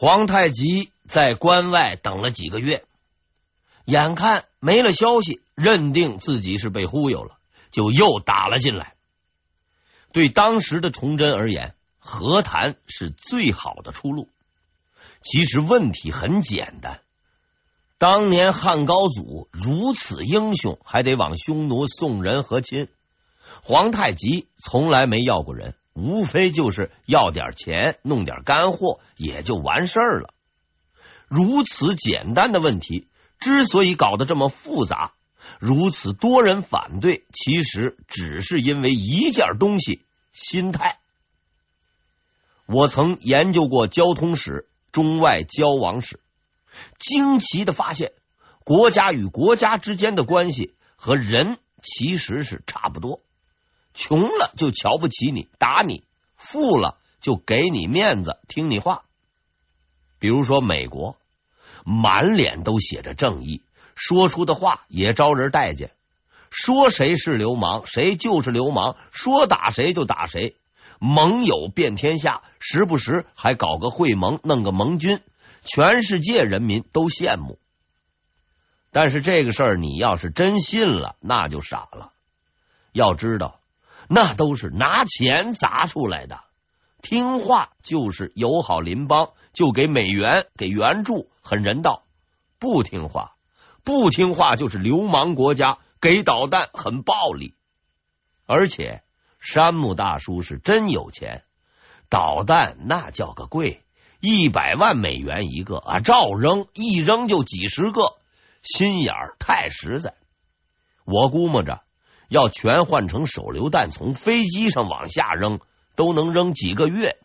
皇太极在关外等了几个月，眼看没了消息，认定自己是被忽悠了，就又打了进来。对当时的崇祯而言，和谈是最好的出路。其实问题很简单，当年汉高祖如此英雄，还得往匈奴送人和亲。皇太极从来没要过人，无非就是要点钱，弄点干货，也就完事儿了。如此简单的问题，之所以搞得这么复杂，如此多人反对，其实只是因为一件东西——心态。我曾研究过交通史、中外交往史，惊奇的发现，国家与国家之间的关系和人其实是差不多。穷了就瞧不起你，打你；富了就给你面子，听你话。比如说美国，满脸都写着正义，说出的话也招人待见。说谁是流氓，谁就是流氓；说打谁就打谁。盟友遍天下，时不时还搞个会盟，弄个盟军，全世界人民都羡慕。但是这个事儿，你要是真信了，那就傻了。要知道，那都是拿钱砸出来的。听话就是友好邻邦，就给美元，给援助，很人道；不听话，不听话就是流氓国家，给导弹，很暴力，而且。山姆大叔是真有钱，导弹那叫个贵，一百万美元一个啊，照扔，一扔就几十个，心眼儿太实在。我估摸着，要全换成手榴弹，从飞机上往下扔，都能扔几个月。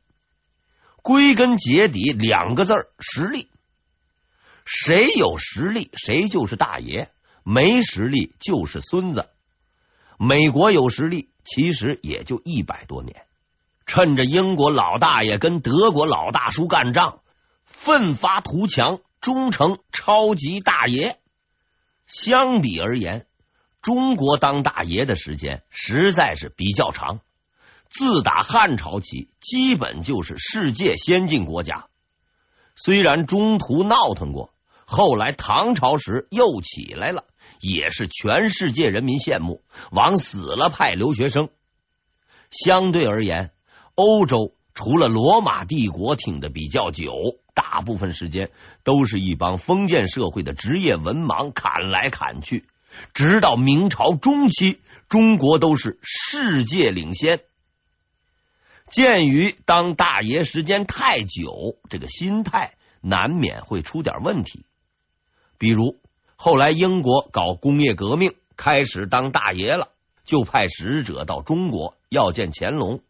归根结底，两个字儿：实力。谁有实力，谁就是大爷；没实力，就是孙子。美国有实力。其实也就一百多年，趁着英国老大爷跟德国老大叔干仗，奋发图强，终成超级大爷。相比而言，中国当大爷的时间实在是比较长。自打汉朝起，基本就是世界先进国家。虽然中途闹腾过，后来唐朝时又起来了。也是全世界人民羡慕，往死了派留学生。相对而言，欧洲除了罗马帝国挺的比较久，大部分时间都是一帮封建社会的职业文盲砍来砍去。直到明朝中期，中国都是世界领先。鉴于当大爷时间太久，这个心态难免会出点问题，比如。后来英国搞工业革命，开始当大爷了，就派使者到中国要见乾隆，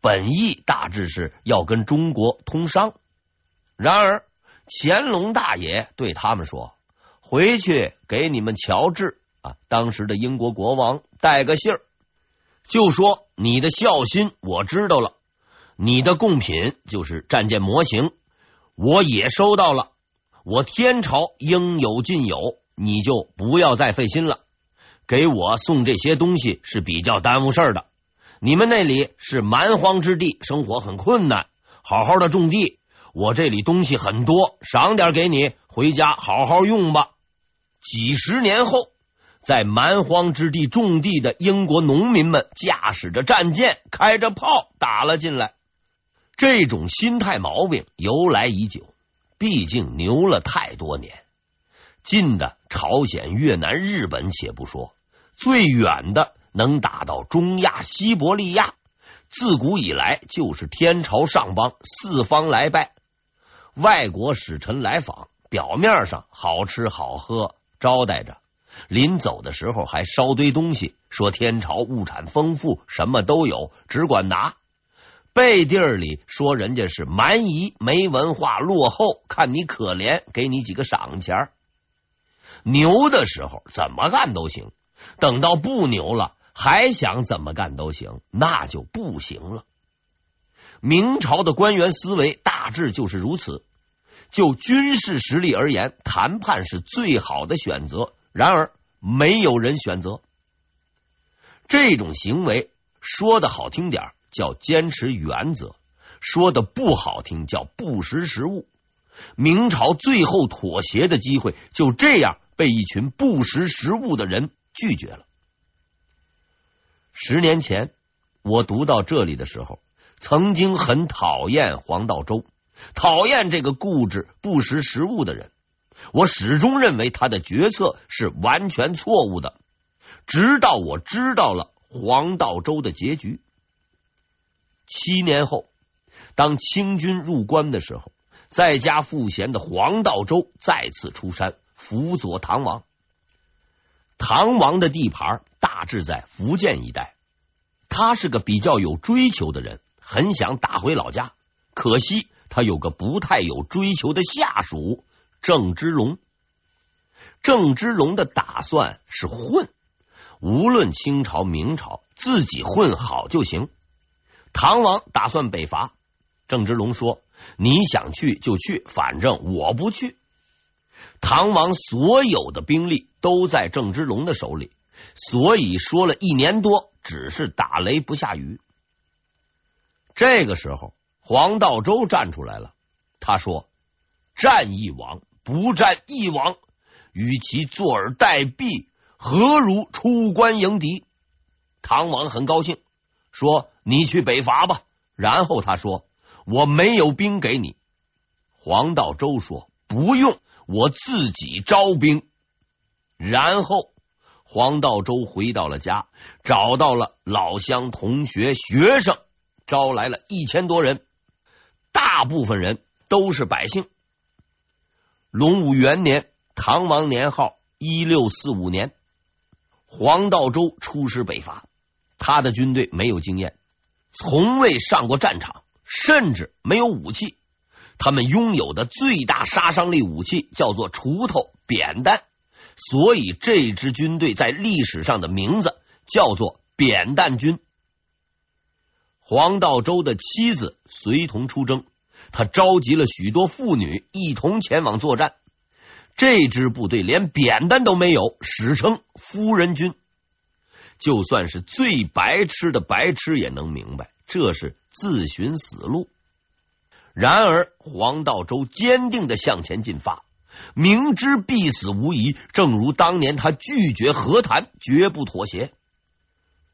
本意大致是要跟中国通商。然而乾隆大爷对他们说：“回去给你们乔治啊，当时的英国国王带个信儿，就说你的孝心我知道了，你的贡品就是战舰模型，我也收到了。”我天朝应有尽有，你就不要再费心了。给我送这些东西是比较耽误事儿的。你们那里是蛮荒之地，生活很困难，好好的种地。我这里东西很多，赏点给你，回家好好用吧。几十年后，在蛮荒之地种地的英国农民们驾驶着战舰，开着炮打了进来。这种心态毛病由来已久。毕竟牛了太多年，近的朝鲜、越南、日本且不说，最远的能打到中亚、西伯利亚，自古以来就是天朝上邦，四方来拜，外国使臣来访，表面上好吃好喝招待着，临走的时候还捎堆东西，说天朝物产丰富，什么都有，只管拿。背地里说人家是蛮夷、没文化、落后，看你可怜，给你几个赏钱。牛的时候怎么干都行，等到不牛了，还想怎么干都行，那就不行了。明朝的官员思维大致就是如此。就军事实力而言，谈判是最好的选择。然而，没有人选择这种行为。说的好听点。叫坚持原则，说的不好听叫不识时务。明朝最后妥协的机会就这样被一群不识时务的人拒绝了。十年前，我读到这里的时候，曾经很讨厌黄道周，讨厌这个固执不识时务的人。我始终认为他的决策是完全错误的，直到我知道了黄道周的结局。七年后，当清军入关的时候，在家赋闲的黄道周再次出山辅佐唐王。唐王的地盘大致在福建一带，他是个比较有追求的人，很想打回老家。可惜他有个不太有追求的下属郑芝龙。郑芝龙的打算是混，无论清朝明朝，自己混好就行。唐王打算北伐，郑芝龙说：“你想去就去，反正我不去。”唐王所有的兵力都在郑芝龙的手里，所以说了一年多，只是打雷不下雨。这个时候，黄道周站出来了，他说：“战一王，不战一王，与其坐而待毙，何如出关迎敌？”唐王很高兴。说：“你去北伐吧。”然后他说：“我没有兵给你。”黄道周说：“不用，我自己招兵。”然后黄道周回到了家，找到了老乡、同学、学生，招来了一千多人，大部分人都是百姓。隆武元年，唐王年号一六四五年，黄道周出师北伐。他的军队没有经验，从未上过战场，甚至没有武器。他们拥有的最大杀伤力武器叫做锄头、扁担，所以这支军队在历史上的名字叫做扁担军。黄道周的妻子随同出征，他召集了许多妇女一同前往作战。这支部队连扁担都没有，史称夫人军。就算是最白痴的白痴也能明白，这是自寻死路。然而，黄道周坚定的向前进发，明知必死无疑。正如当年他拒绝和谈，绝不妥协。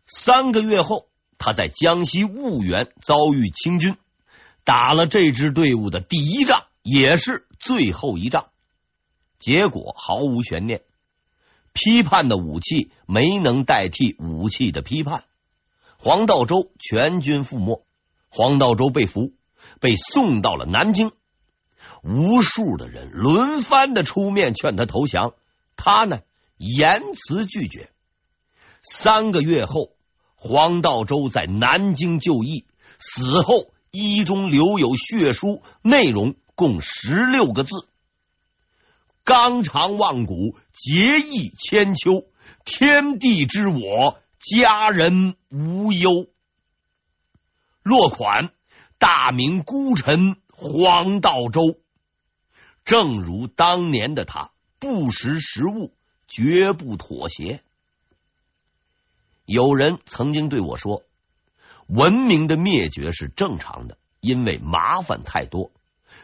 三个月后，他在江西婺源遭遇清军，打了这支队伍的第一仗，也是最后一仗。结果毫无悬念。批判的武器没能代替武器的批判，黄道周全军覆没，黄道周被俘，被送到了南京。无数的人轮番的出面劝他投降，他呢严辞拒绝。三个月后，黄道周在南京就义，死后衣中留有血书，内容共十六个字。纲常万古，节义千秋，天地之我，家人无忧。落款：大明孤臣黄道周。正如当年的他，不识时务，绝不妥协。有人曾经对我说：“文明的灭绝是正常的，因为麻烦太多。”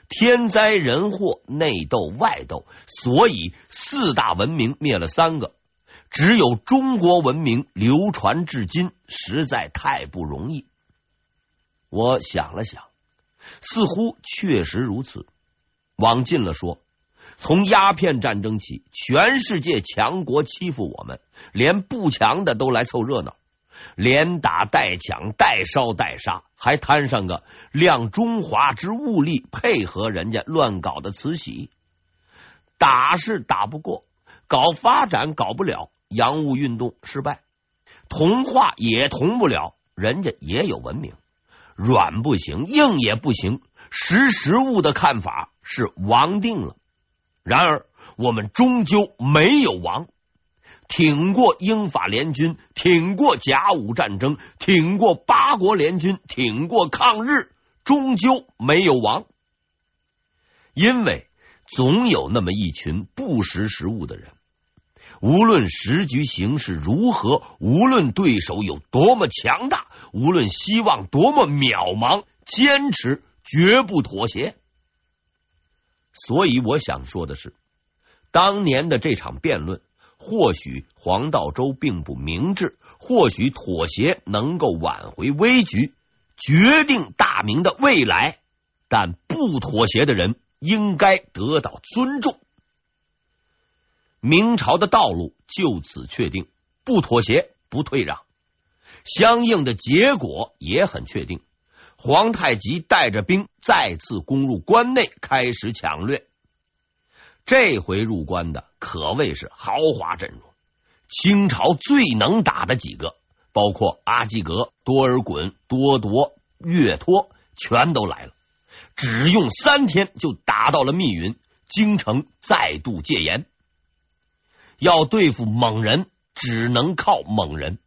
天灾人祸、内斗外斗，所以四大文明灭了三个，只有中国文明流传至今，实在太不容易。我想了想，似乎确实如此。往近了说，从鸦片战争起，全世界强国欺负我们，连不强的都来凑热闹。连打带抢，带烧带杀，还摊上个量中华之物力，配合人家乱搞的慈禧。打是打不过，搞发展搞不了，洋务运动失败，同化也同不了，人家也有文明，软不行，硬也不行，识时务的看法是亡定了。然而我们终究没有亡。挺过英法联军，挺过甲午战争，挺过八国联军，挺过抗日，终究没有亡。因为总有那么一群不识时务的人，无论时局形势如何，无论对手有多么强大，无论希望多么渺茫，坚持绝不妥协。所以我想说的是，当年的这场辩论，或许黄道周并不明智，或许妥协能够挽回危局，决定大明的未来。但不妥协的人应该得到尊重。明朝的道路就此确定，不妥协，不退让。相应的结果也很确定。皇太极带着兵再次攻入关内，开始抢掠。这回入关的可谓是豪华阵容，清朝最能打的几个，包括阿济格、多尔衮、多铎、岳托，全都来了。只用三天就打到了密云，京城再度戒严。要对付猛人，只能靠猛人。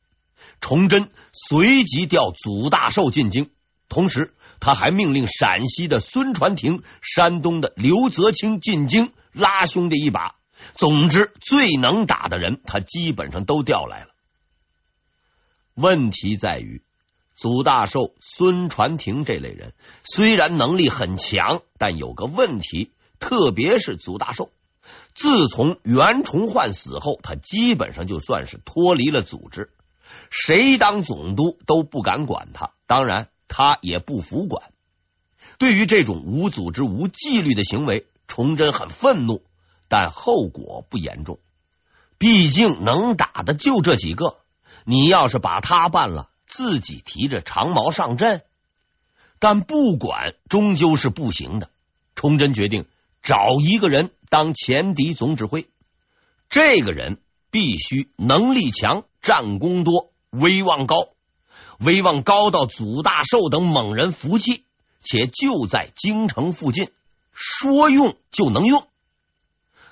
崇祯随即调祖大寿进京。同时，他还命令陕西的孙传庭、山东的刘泽清进京拉兄弟一把。总之，最能打的人，他基本上都调来了。问题在于，祖大寿、孙传庭这类人虽然能力很强，但有个问题，特别是祖大寿，自从袁崇焕死后，他基本上就算是脱离了组织，谁当总督都不敢管他。当然。他也不服管。对于这种无组织、无纪律的行为，崇祯很愤怒，但后果不严重。毕竟能打的就这几个，你要是把他办了，自己提着长矛上阵，但不管终究是不行的。崇祯决定找一个人当前敌总指挥，这个人必须能力强、战功多、威望高。威望高到祖大寿等猛人服气，且就在京城附近，说用就能用。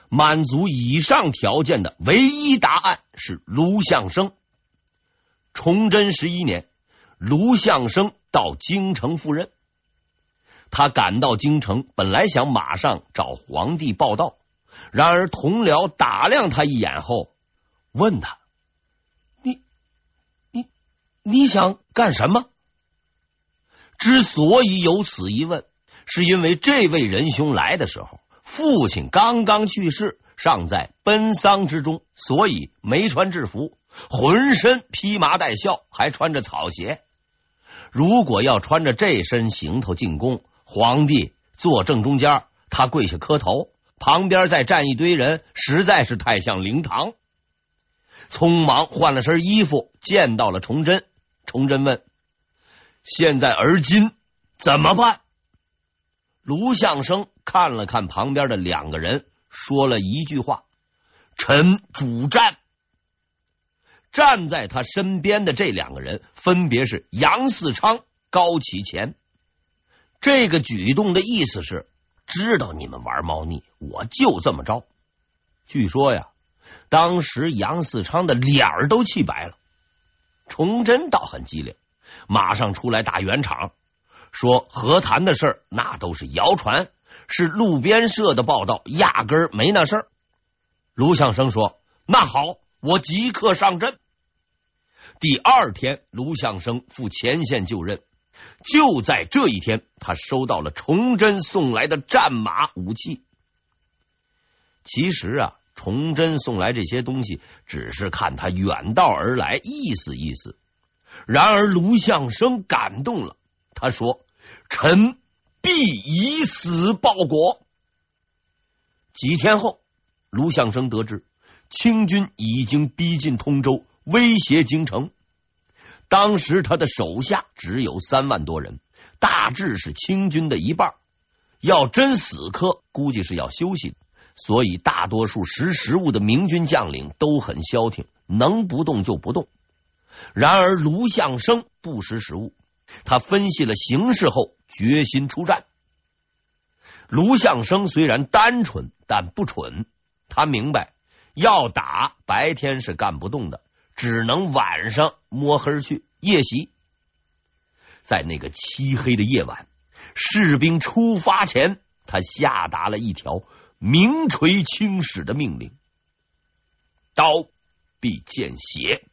满足以上条件的唯一答案是卢象升。崇祯十一年，卢象升到京城赴任。他赶到京城，本来想马上找皇帝报到，然而同僚打量他一眼后，问他。你想干什么？之所以有此一问，是因为这位仁兄来的时候，父亲刚刚去世，尚在奔丧之中，所以没穿制服，浑身披麻戴孝，还穿着草鞋。如果要穿着这身行头进宫，皇帝坐正中间，他跪下磕头，旁边再站一堆人，实在是太像灵堂。匆忙换了身衣服，见到了崇祯。崇祯问：“现在而今怎么办？”卢象升看了看旁边的两个人，说了一句话：“臣主战。”站在他身边的这两个人分别是杨嗣昌、高启前。这个举动的意思是：知道你们玩猫腻，我就这么着。据说呀，当时杨嗣昌的脸儿都气白了。崇祯倒很机灵，马上出来打圆场，说和谈的事那都是谣传，是路边社的报道，压根儿没那事儿。卢象升说：“那好，我即刻上阵。”第二天，卢象升赴前线就任。就在这一天，他收到了崇祯送来的战马武器。其实啊。崇祯送来这些东西，只是看他远道而来，意思意思。然而卢象升感动了，他说：“臣必以死报国。”几天后，卢象升得知清军已经逼近通州，威胁京城。当时他的手下只有三万多人，大致是清军的一半。要真死磕，估计是要休息的。所以，大多数识时务的明军将领都很消停，能不动就不动。然而，卢象升不识时务，他分析了形势后，决心出战。卢象升虽然单纯，但不蠢。他明白，要打白天是干不动的，只能晚上摸黑去夜袭。在那个漆黑的夜晚，士兵出发前，他下达了一条。名垂青史的命令：刀必见血，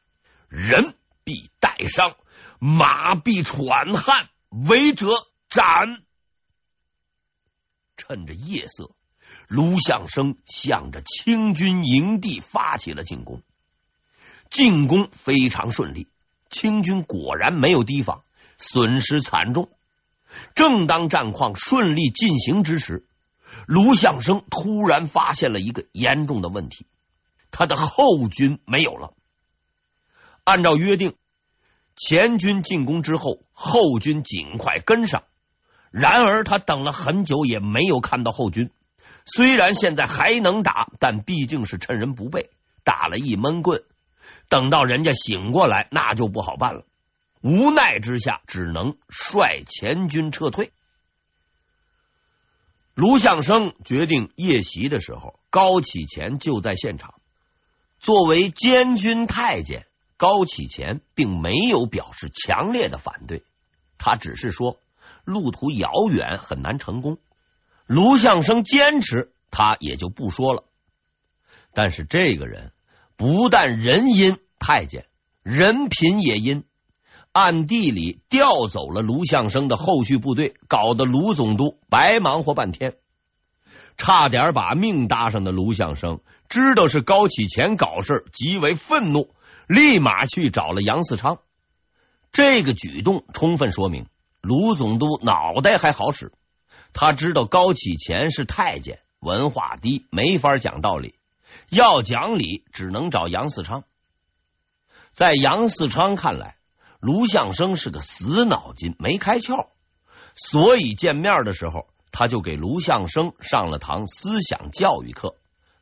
人必带伤，马必喘汗，违者斩。趁着夜色，卢相生向着清军营地发起了进攻，进攻非常顺利，清军果然没有提防，损失惨重。正当战况顺利进行之时，卢相生突然发现了一个严重的问题：他的后军没有了。按照约定，前军进攻之后，后军尽快跟上。然而他等了很久也没有看到后军。虽然现在还能打，但毕竟是趁人不备，打了一闷棍。等到人家醒过来，那就不好办了。无奈之下，只能率前军撤退。卢相生决定夜袭的时候，高启前就在现场。作为监军太监，高启前并没有表示强烈的反对，他只是说路途遥远，很难成功。卢相生坚持，他也就不说了。但是这个人不但人阴太监，人品也阴，暗地里调走了卢相生的后续部队，搞得卢总督白忙活半天，差点把命搭上的卢相生知道是高启前搞事，极为愤怒，立马去找了杨嗣昌。这个举动充分说明卢总督脑袋还好使。他知道高启前是太监，文化低，没法讲道理。要讲理，只能找杨嗣昌。在杨嗣昌看来，卢相生是个死脑筋，没开窍，所以见面的时候，他就给卢相生上了堂思想教育课，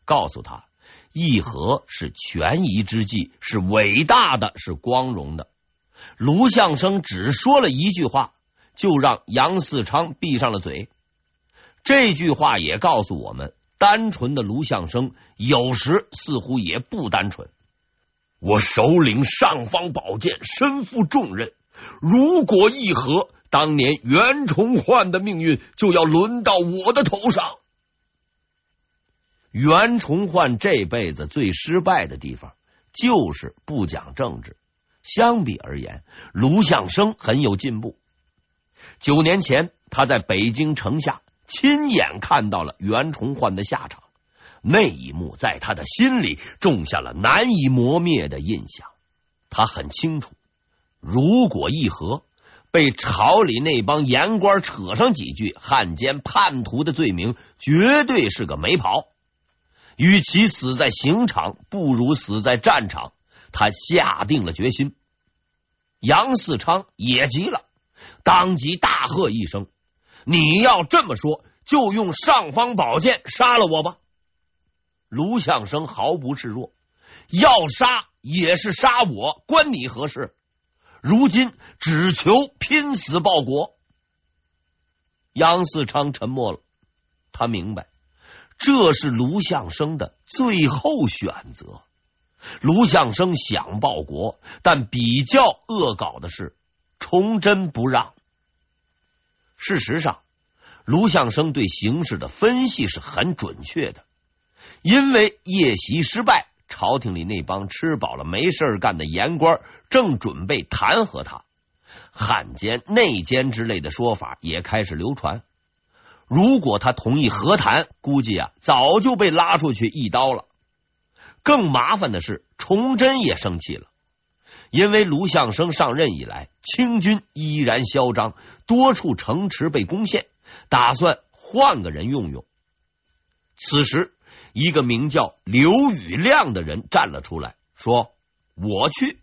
告诉他议和是权宜之计，是伟大的，是光荣的。卢相生只说了一句话，就让杨嗣昌闭上了嘴。这句话也告诉我们，单纯的卢相生有时似乎也不单纯。我首领尚方宝剑，身负重任。如果议和，当年袁崇焕的命运就要轮到我的头上。袁崇焕这辈子最失败的地方就是不讲政治。相比而言，卢向生很有进步。九年前，他在北京城下。亲眼看到了袁崇焕的下场，那一幕在他的心里种下了难以磨灭的印象。他很清楚，如果议和，被朝里那帮言官扯上几句汉奸叛徒的罪名，绝对是个没跑。与其死在刑场，不如死在战场。他下定了决心。杨嗣昌也急了，当即大喝一声。你要这么说，就用尚方宝剑杀了我吧。卢相生毫不示弱，要杀也是杀我，关你何事？如今只求拼死报国。杨嗣昌沉默了，他明白这是卢相生的最后选择。卢相生想报国，但比较恶搞的是崇祯不让。事实上，卢相生对形势的分析是很准确的。因为夜袭失败，朝廷里那帮吃饱了没事干的言官正准备弹劾他，汉奸、内奸之类的说法也开始流传。如果他同意和谈，估计啊早就被拉出去一刀了。更麻烦的是，崇祯也生气了。因为卢相生上任以来，清军依然嚣张，多处城池被攻陷，打算换个人用用。此时，一个名叫刘宇亮的人站了出来，说：“我去。”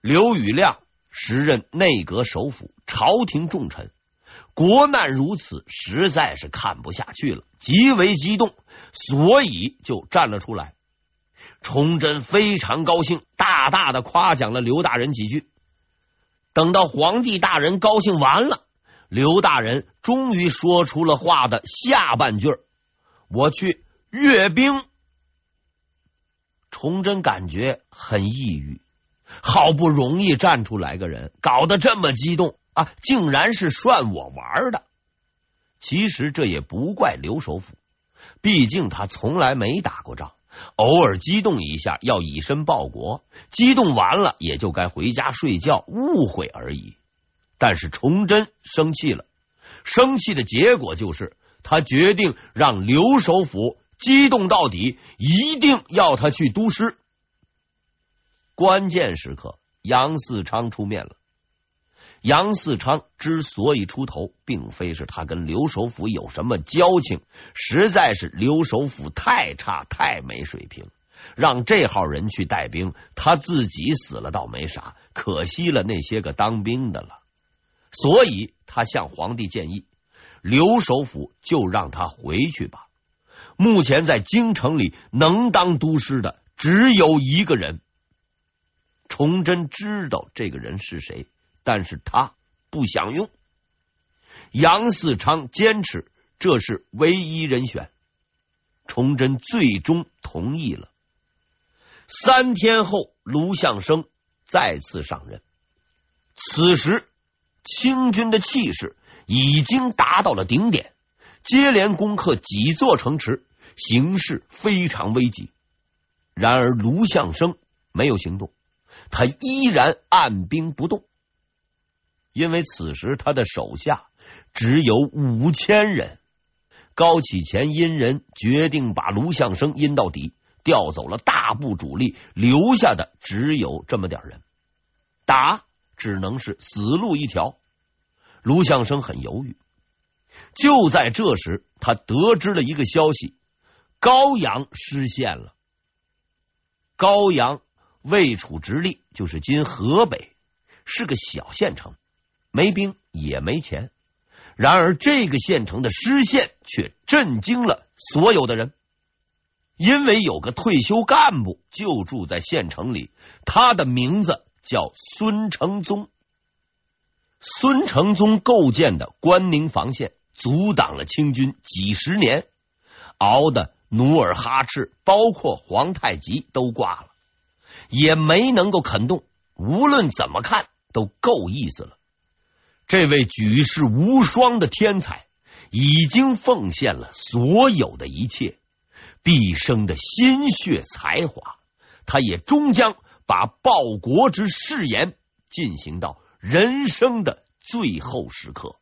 刘宇亮时任内阁首辅，朝廷重臣，国难如此，实在是看不下去了，极为激动，所以就站了出来。崇祯非常高兴，大大的夸奖了刘大人几句。等到皇帝大人高兴完了，刘大人终于说出了话的下半句：“我去阅兵。”崇祯感觉很抑郁，好不容易站出来个人，搞得这么激动啊，竟然是涮我玩的。其实这也不怪刘首辅，毕竟他从来没打过仗。偶尔激动一下，要以身报国，激动完了也就该回家睡觉，误会而已。但是崇祯生气了，生气的结果就是，他决定让刘首府激动到底，一定要他去督师。关键时刻，杨嗣昌出面了。杨嗣昌之所以出头，并非是他跟刘首府有什么交情，实在是刘首府太差，太没水平，让这号人去带兵，他自己死了倒没啥，可惜了那些个当兵的了。所以他向皇帝建议，刘首府就让他回去吧。目前在京城里能当督师的只有一个人。崇祯知道这个人是谁。但是他不想用，杨嗣昌坚持这是唯一人选，崇祯最终同意了。三天后，卢象升再次上任，此时清军的气势已经达到了顶点，接连攻克几座城池，形势非常危急。然而卢象升没有行动，他依然按兵不动。因为此时他的手下只有五千人，高启前阴人决定把卢象升阴到底，调走了大部主力，留下的只有这么点人，打只能是死路一条。卢象升很犹豫。就在这时，他得知了一个消息：高阳失陷了。高阳魏楚直隶，就是今河北，是个小县城。没兵也没钱，然而这个县城的失陷却震惊了所有的人，因为有个退休干部就住在县城里，他的名字叫孙承宗。孙承宗构建的关宁防线阻挡了清军几十年，熬的努尔哈赤包括皇太极都挂了，也没能够肯动。无论怎么看都够意思了。这位举世无双的天才已经奉献了所有的一切，毕生的心血才华，他也终将把报国之誓言进行到人生的最后时刻。